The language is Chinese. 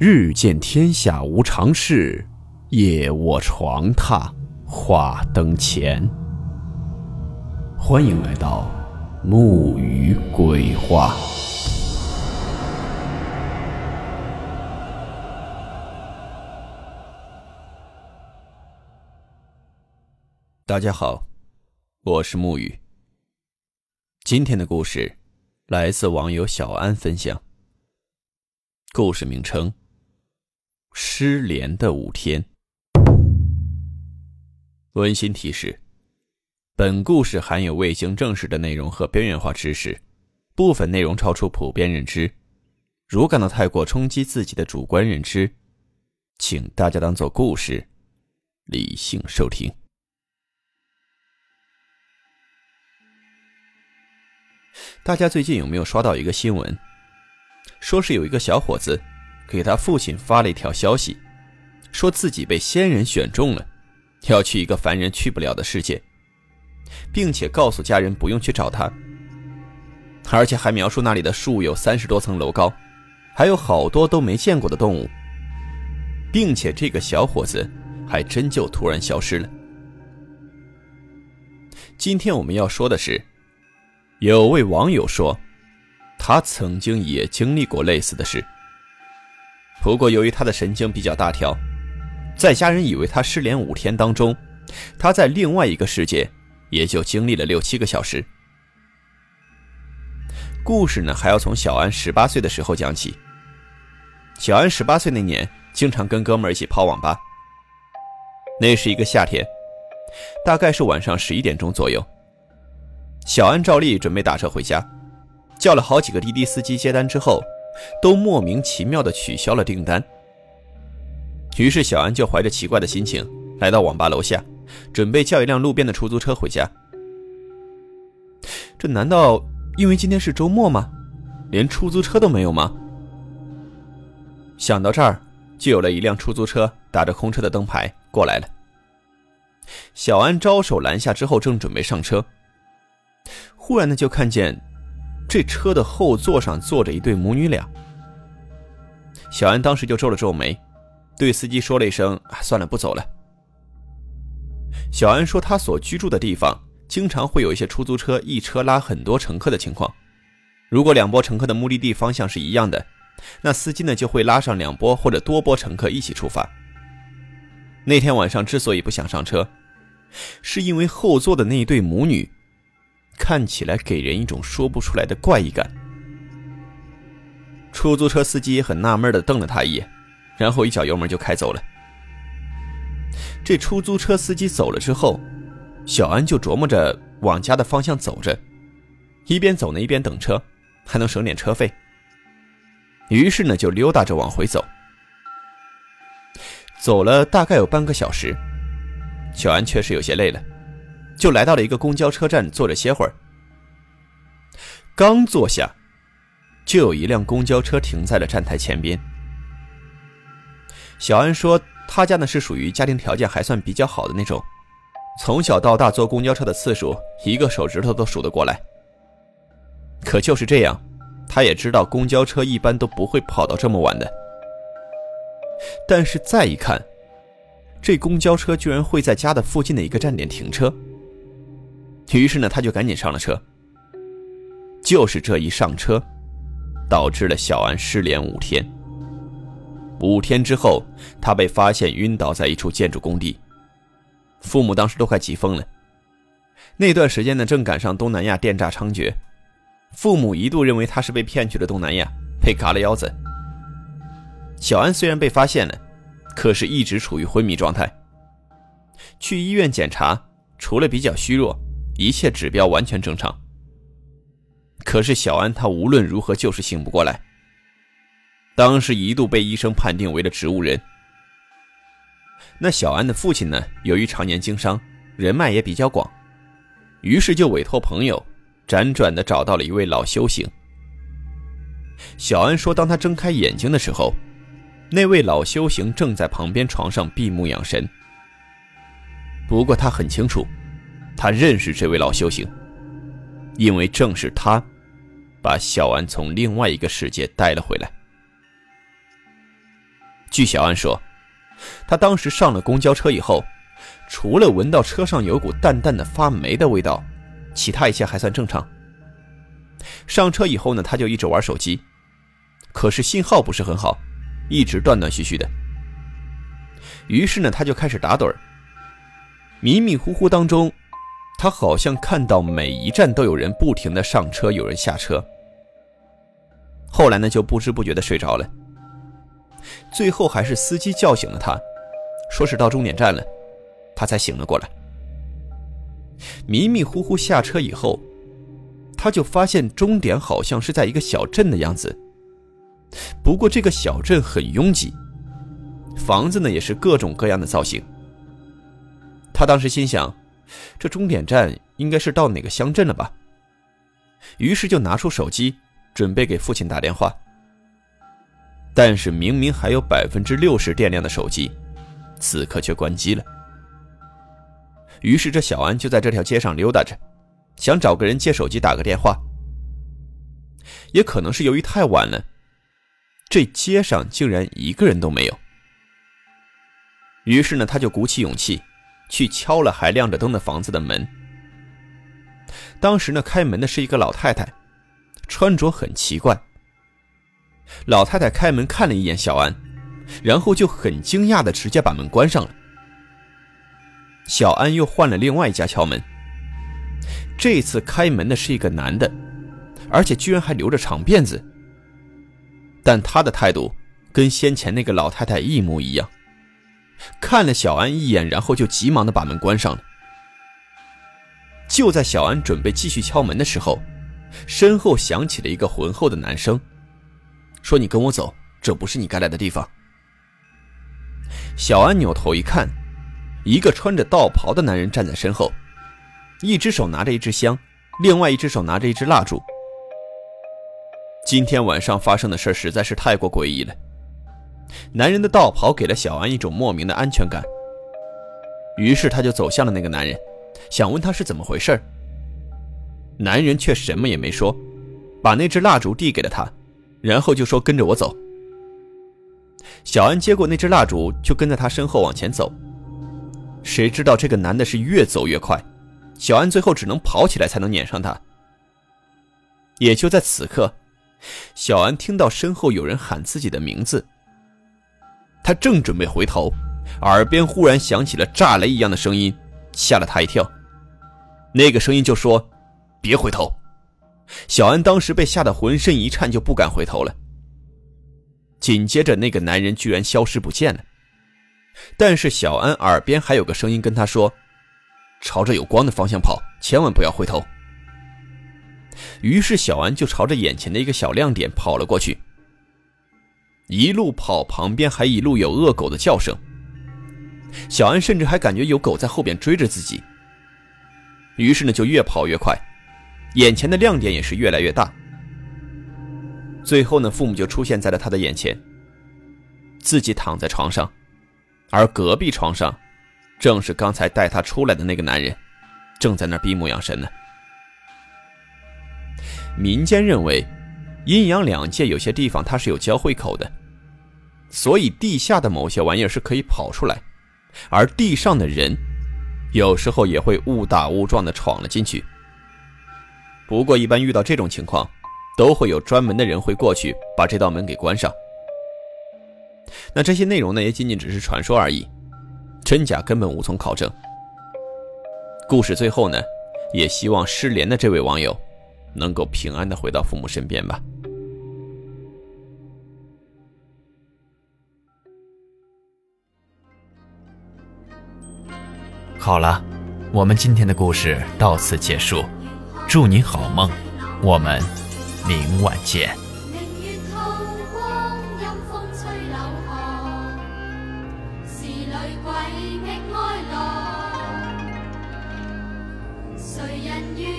日见天下无常事，夜卧床榻话灯前。欢迎来到木鱼鬼话。大家好，我是木鱼。今天的故事来自网友小安分享。故事名称。失联的五天。温馨提示：本故事含有未经证实的内容和边缘化知识，部分内容超出普遍认知。如感到太过冲击自己的主观认知，请大家当做故事，理性收听。大家最近有没有刷到一个新闻？说是有一个小伙子。给他父亲发了一条消息，说自己被仙人选中了，要去一个凡人去不了的世界，并且告诉家人不用去找他，而且还描述那里的树有三十多层楼高，还有好多都没见过的动物，并且这个小伙子还真就突然消失了。今天我们要说的是，有位网友说，他曾经也经历过类似的事。不过，由于他的神经比较大条，在家人以为他失联五天当中，他在另外一个世界也就经历了六七个小时。故事呢，还要从小安十八岁的时候讲起。小安十八岁那年，经常跟哥们一起泡网吧。那是一个夏天，大概是晚上十一点钟左右。小安照例准备打车回家，叫了好几个滴滴司机接单之后。都莫名其妙的取消了订单，于是小安就怀着奇怪的心情来到网吧楼下，准备叫一辆路边的出租车回家。这难道因为今天是周末吗？连出租车都没有吗？想到这儿，就有了一辆出租车打着空车的灯牌过来了。小安招手拦下之后，正准备上车，忽然呢就看见。这车的后座上坐着一对母女俩。小安当时就皱了皱眉，对司机说了一声：“算了，不走了。”小安说，他所居住的地方经常会有一些出租车一车拉很多乘客的情况。如果两波乘客的目的地方向是一样的，那司机呢就会拉上两波或者多波乘客一起出发。那天晚上之所以不想上车，是因为后座的那一对母女。看起来给人一种说不出来的怪异感。出租车司机很纳闷的瞪了他一眼，然后一脚油门就开走了。这出租车司机走了之后，小安就琢磨着往家的方向走着，一边走呢一边等车，还能省点车费。于是呢就溜达着往回走。走了大概有半个小时，小安确实有些累了。就来到了一个公交车站，坐着歇会儿。刚坐下，就有一辆公交车停在了站台前边。小安说，他家呢是属于家庭条件还算比较好的那种，从小到大坐公交车的次数，一个手指头都数得过来。可就是这样，他也知道公交车一般都不会跑到这么晚的。但是再一看，这公交车居然会在家的附近的一个站点停车。于是呢，他就赶紧上了车。就是这一上车，导致了小安失联五天。五天之后，他被发现晕倒在一处建筑工地。父母当时都快急疯了。那段时间呢，正赶上东南亚电诈猖獗，父母一度认为他是被骗去了东南亚，被嘎了腰子。小安虽然被发现了，可是一直处于昏迷状态。去医院检查，除了比较虚弱。一切指标完全正常，可是小安他无论如何就是醒不过来。当时一度被医生判定为了植物人。那小安的父亲呢，由于常年经商，人脉也比较广，于是就委托朋友，辗转的找到了一位老修行。小安说，当他睁开眼睛的时候，那位老修行正在旁边床上闭目养神。不过他很清楚。他认识这位老修行，因为正是他，把小安从另外一个世界带了回来。据小安说，他当时上了公交车以后，除了闻到车上有股淡淡的发霉的味道，其他一切还算正常。上车以后呢，他就一直玩手机，可是信号不是很好，一直断断续续的。于是呢，他就开始打盹。迷迷糊糊当中，他好像看到每一站都有人不停的上车，有人下车。后来呢，就不知不觉的睡着了。最后还是司机叫醒了他，说是到终点站了，他才醒了过来。迷迷糊糊下车以后，他就发现终点好像是在一个小镇的样子。不过这个小镇很拥挤，房子呢也是各种各样的造型。他当时心想，这终点站应该是到哪个乡镇了吧？于是就拿出手机，准备给父亲打电话。但是明明还有百分之六十电量的手机，此刻却关机了。于是这小安就在这条街上溜达着，想找个人借手机打个电话。也可能是由于太晚了，这街上竟然一个人都没有。于是呢，他就鼓起勇气。去敲了还亮着灯的房子的门。当时呢，开门的是一个老太太，穿着很奇怪。老太太开门看了一眼小安，然后就很惊讶的直接把门关上了。小安又换了另外一家敲门，这次开门的是一个男的，而且居然还留着长辫子。但他的态度跟先前那个老太太一模一样。看了小安一眼，然后就急忙的把门关上了。就在小安准备继续敲门的时候，身后响起了一个浑厚的男声，说：“你跟我走，这不是你该来的地方。”小安扭头一看，一个穿着道袍的男人站在身后，一只手拿着一支香，另外一只手拿着一支蜡烛。今天晚上发生的事实在是太过诡异了。男人的道袍给了小安一种莫名的安全感，于是他就走向了那个男人，想问他是怎么回事男人却什么也没说，把那只蜡烛递给了他，然后就说：“跟着我走。”小安接过那只蜡烛，就跟在他身后往前走。谁知道这个男的是越走越快，小安最后只能跑起来才能撵上他。也就在此刻，小安听到身后有人喊自己的名字。他正准备回头，耳边忽然响起了炸雷一样的声音，吓了他一跳。那个声音就说：“别回头。”小安当时被吓得浑身一颤，就不敢回头了。紧接着，那个男人居然消失不见了。但是小安耳边还有个声音跟他说：“朝着有光的方向跑，千万不要回头。”于是小安就朝着眼前的一个小亮点跑了过去。一路跑，旁边还一路有恶狗的叫声。小安甚至还感觉有狗在后边追着自己。于是呢，就越跑越快，眼前的亮点也是越来越大。最后呢，父母就出现在了他的眼前。自己躺在床上，而隔壁床上，正是刚才带他出来的那个男人，正在那闭目养神呢。民间认为。阴阳两界有些地方它是有交汇口的，所以地下的某些玩意儿是可以跑出来，而地上的人有时候也会误打误撞的闯了进去。不过一般遇到这种情况，都会有专门的人会过去把这道门给关上。那这些内容呢，也仅仅只是传说而已，真假根本无从考证。故事最后呢，也希望失联的这位网友能够平安的回到父母身边吧。好了，我们今天的故事到此结束，祝你好梦，我们明晚见。谁人愿？